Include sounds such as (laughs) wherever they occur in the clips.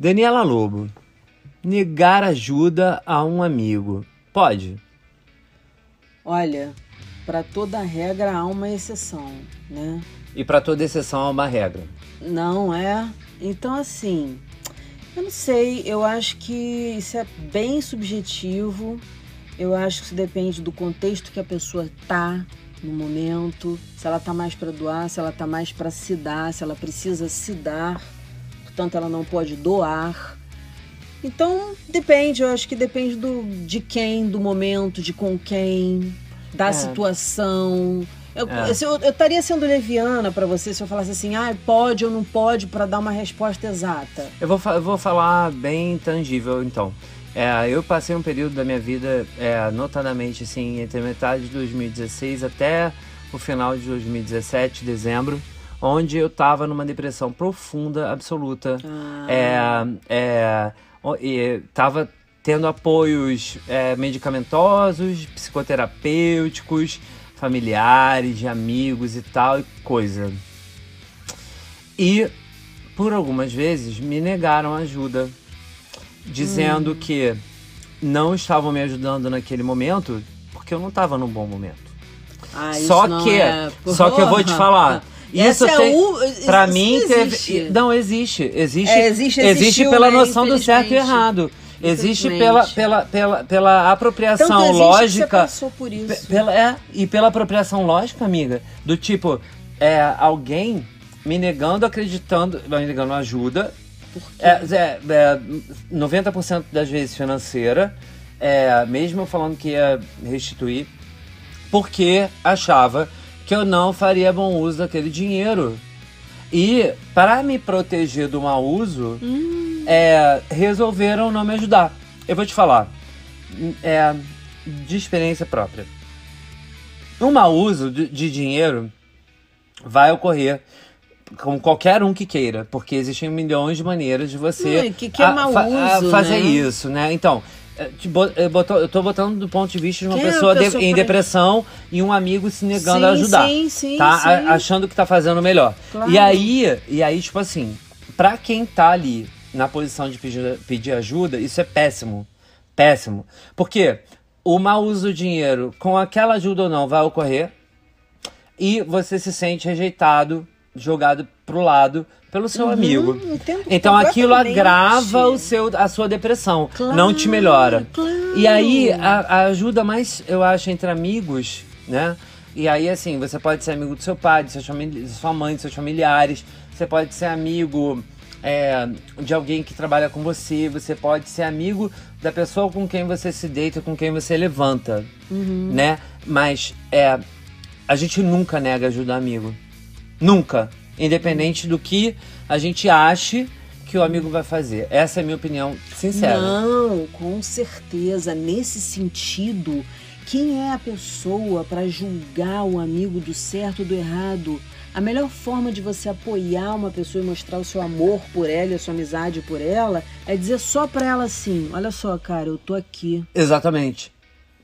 Daniela Lobo. Negar ajuda a um amigo. Pode? Olha, para toda regra há uma exceção, né? E para toda exceção há uma regra. Não é? Então, assim, eu não sei, eu acho que isso é bem subjetivo. Eu acho que isso depende do contexto que a pessoa tá no momento, se ela tá mais para doar, se ela tá mais para se dar, se ela precisa se dar, portanto ela não pode doar. Então, depende, eu acho que depende do de quem, do momento, de com quem, da É. situação. Eu, É. eu, estaria sendo leviana para você se eu falasse assim, ah, pode ou não pode, para dar uma resposta exata. Eu vou, eu vou falar bem tangível, então. É, eu passei um período da minha vida, é, notadamente, assim, entre metade de 2016 até o final de 2017, dezembro, onde eu tava numa depressão profunda, absoluta. É, é, e tava tendo apoios é, medicamentosos, psicoterapêuticos, familiares, de amigos e tal, e coisa. E por algumas vezes me negaram ajuda, dizendo que não estavam me ajudando naquele momento porque eu não estava num bom momento. Ah, só que, é- só que eu vou te (laughs) falar. Isso Essa é tem, o- pra isso mim não teve, existe. não existe, existe, É, existe, existiu, pela né, noção do certo e errado. Existe pela, pela, pela, pela apropriação Tanto existe que lógica. você passou por isso. Pela, é, e pela apropriação lógica, amiga, do tipo, é, alguém me negando, acreditando, me negando ajuda, é, é, é, 90% das vezes financeira, é, mesmo falando que ia restituir, porque achava que eu não faria bom uso daquele dinheiro. E para me proteger do mau uso, é, resolveram não me ajudar. Eu vou te falar, é, de experiência própria. O mau uso de, de dinheiro vai ocorrer com qualquer um que queira, porque existem milhões de maneiras de você Ui, que que é a- fa- uso, fazer né? isso, né? Então, eu, boto- eu tô botando do ponto de vista de uma é pessoa, de- em depressão e um amigo se negando Sim, a ajudar. sim, sim, tá? sim. A- achando que tá fazendo melhor. Claro. E aí, e aí, tipo assim, pra quem tá ali na posição de pedir, pedir ajuda, isso é péssimo. Péssimo. Porque o mau uso do dinheiro, com aquela ajuda ou não, vai ocorrer. E você se sente rejeitado, jogado pro lado pelo seu amigo. Uhum, entendo Então aquilo agrava o seu, a sua depressão, Claro, não te melhora. claro. E aí a, a ajuda mais, eu acho, entre amigos, né? E aí, assim, você pode ser amigo do seu pai, de, sua mãe, de seus familiares. Você pode ser amigo é, de alguém que trabalha com você. Você pode ser amigo da pessoa com quem você se deita, com quem você levanta, Uhum. né? Mas é, a gente nunca nega ajuda amigo. Nunca. Independente do que a gente ache que o amigo vai fazer. Essa é a minha opinião sincera. Não, com certeza. Nesse sentido, quem é a pessoa para julgar o amigo do certo ou do errado? A melhor forma de você apoiar uma pessoa e mostrar o seu amor por ela e a sua amizade por ela é dizer só pra ela assim: Olha só, cara, eu tô aqui. Exatamente.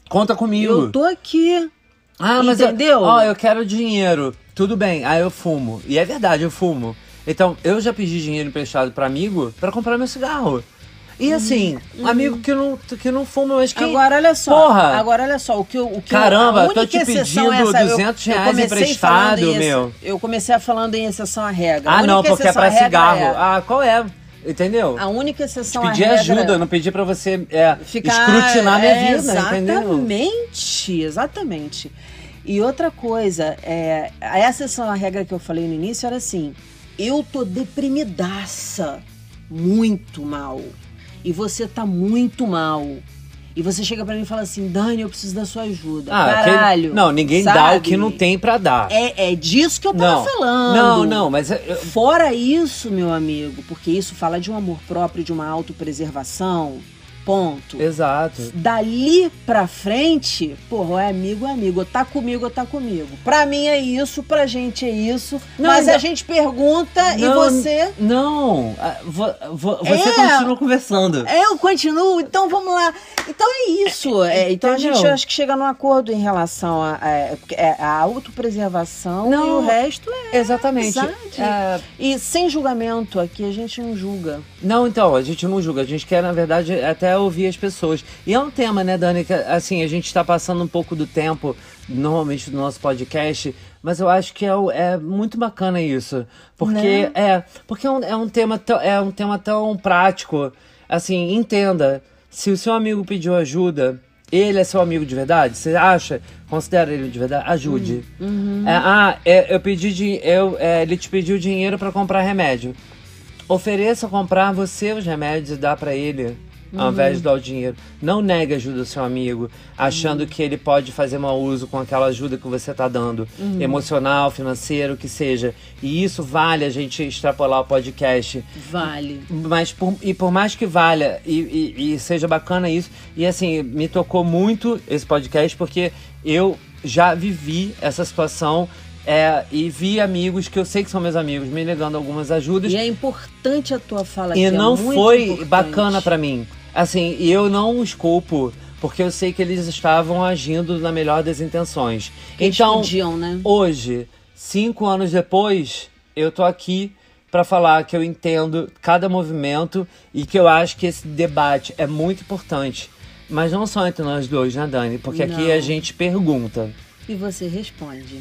Conta comigo. Eu tô aqui. Ah, mas eu- Entendeu? ó, eu quero dinheiro. Tudo bem. Ah, eu fumo. E é verdade, eu fumo. Então, eu já pedi dinheiro emprestado pra amigo pra comprar meu cigarro. E assim, amigo que não, que não fuma, mas que. Uhum. Agora olha só. Porra! Agora olha só, o que eu, o que eu- Caramba, a tô te exceção é pedindo essa, eu- 200 eu reais comecei emprestado, em meu. Eu comecei falando em exceção à regra. Ah, não, porque é pra cigarro. é- Ah, qual é? Entendeu? A única exceção Pedir à regra ajuda, é não pedir pra você é, ficar escrutinar minha é, vida, entendeu? Exatamente, exatamente. E outra coisa, é, a exceção à regra que eu falei no início era assim: eu tô deprimidaça, muito mal. E você tá muito mal. E você chega pra mim e fala assim: Dani, eu preciso da sua ajuda. Ah, Caralho. não, ninguém dá o sabe? que não tem pra dar. É, é disso que eu tava não, falando. não, não, mas é- eu- Fora isso, meu amigo, porque isso fala de um amor próprio, de uma autopreservação, Ponto. Exato. Dali pra frente, porra, é amigo, é amigo. Ou tá comigo, ou tá comigo. Pra mim é isso, pra gente é isso. Não, mas não- a gente pergunta e Não, você. Não, ah, vo- vo- você É. continua conversando. Eu continuo, então vamos lá. Então é isso. É, então a entendeu? gente acho que chega num acordo em relação a, a, porque é a autopreservação Não. e o resto é. Exatamente. É, E sem julgamento, aqui a gente não julga. Não, então, a gente não julga, a gente quer, na verdade, até ouvir as pessoas. E é um tema, né, Dani, que assim, a gente está passando um pouco do tempo, normalmente, do nosso podcast, mas eu acho que é, é muito bacana isso. Porque Né? é, porque é um, é um tema tão, é um tema tão prático. Assim, entenda, se o seu amigo pediu ajuda, ele é seu amigo de verdade? Você acha? Considera ele de verdade? Ajude. É, ah, é, eu pedi de, eu, é, ele te pediu dinheiro para comprar remédio. Ofereça comprar você os remédios e dar pra ele, ao invés de dar o dinheiro. Não negue ajuda ao seu amigo, achando que ele pode fazer mau uso com aquela ajuda que você tá dando, emocional, financeiro, o que seja. E isso vale a gente extrapolar o podcast. Vale. Mas por, e por mais que valha e, e- e seja bacana isso, e assim, me tocou muito esse podcast porque eu já vivi essa situação é, e vi amigos que eu sei que são meus amigos me negando algumas ajudas E é importante a tua fala e aqui, é não muito foi importante. bacana pra mim. Assim, e eu não os culpo, porque eu sei que eles estavam agindo na melhor das intenções. Eles então, podiam, né? hoje, cinco anos depois, eu tô aqui pra falar que eu entendo cada movimento e que eu acho que esse debate é muito importante. Mas não só entre nós dois, né, Dani? Porque aqui Não. a gente pergunta. E você responde.